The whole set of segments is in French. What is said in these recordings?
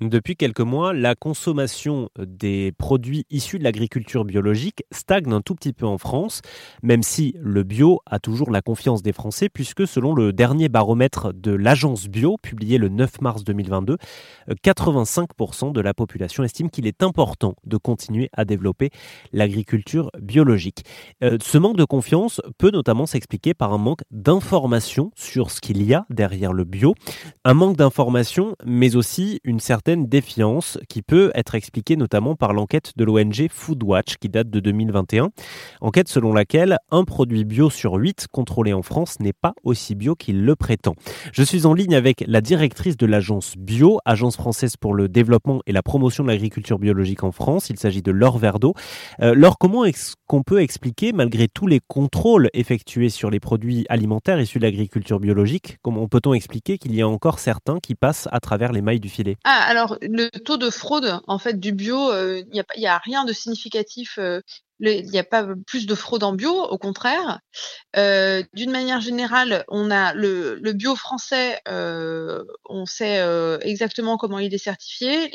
Depuis quelques mois, la consommation des produits issus de l'agriculture biologique stagne un tout petit peu en France, même si le bio a toujours la confiance des Français, puisque selon le dernier baromètre de l'agence bio, publié le 9 mars 2022, 85% de la population estime qu'il est important de continuer à développer l'agriculture biologique. Euh, ce manque de confiance peut notamment s'expliquer par un manque d'information sur ce qu'il y a derrière le bio, un manque d'information, mais aussi une certaine défiance qui peut être expliquée notamment par l'enquête de l'ONG Foodwatch qui date de 2021. Enquête selon laquelle un produit bio sur 8 contrôlé en France n'est pas aussi bio qu'il le prétend. Je suis en ligne avec la directrice de l'agence Bio, agence française pour le développement et la promotion de l'agriculture biologique en France. Il s'agit de Laure Verdeau. Euh, Laure, comment est-ce qu'on peut expliquer, malgré tous les contrôles effectués sur les produits alimentaires issus de l'agriculture biologique, comment peut-on expliquer qu'il y a encore certains qui passent à travers les mailles du filet? Ah, alors, le taux de fraude, en fait, du bio, euh, il n'y a, rien de significatif euh, il n'y a pas plus de fraude en bio, au contraire. Euh, d'une manière générale, on a le, bio français, on sait exactement comment il est certifié.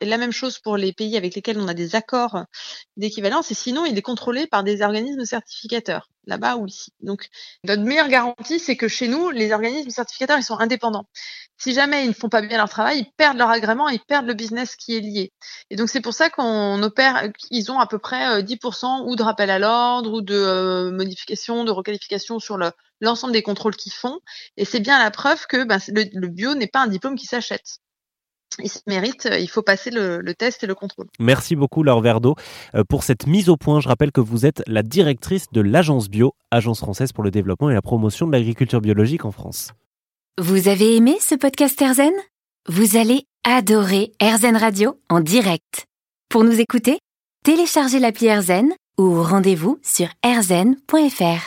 La même chose pour les pays avec lesquels on a des accords d'équivalence. Et sinon, il est contrôlé par des organismes certificateurs, là-bas ou ici. Donc, notre meilleure garantie, c'est que chez nous, les organismes certificateurs, ils sont indépendants. Si jamais ils ne font pas bien leur travail, ils perdent leur agrément, ils perdent le business qui est lié. Et donc, c'est pour ça qu'on opère, ils ont à peu près 10% ou de rappel à l'ordre ou de euh, modification, de requalification sur l'ensemble des contrôles qu'ils font. Et c'est bien la preuve que ben, le, bio n'est pas un diplôme qui s'achète il se mérite, euh, il faut passer le, le, test et le contrôle. Merci beaucoup Laure Verdeau euh, pour cette mise au point. Je rappelle que vous êtes la directrice de l'agence Bio, agence française pour le développement et la promotion de l'agriculture biologique en France. Vous avez aimé ce podcast Erzen? Vous allez adorer Erzen Radio en direct. Pour nous écouter, téléchargez l'appli AirZen ou rendez-vous sur airzen.fr.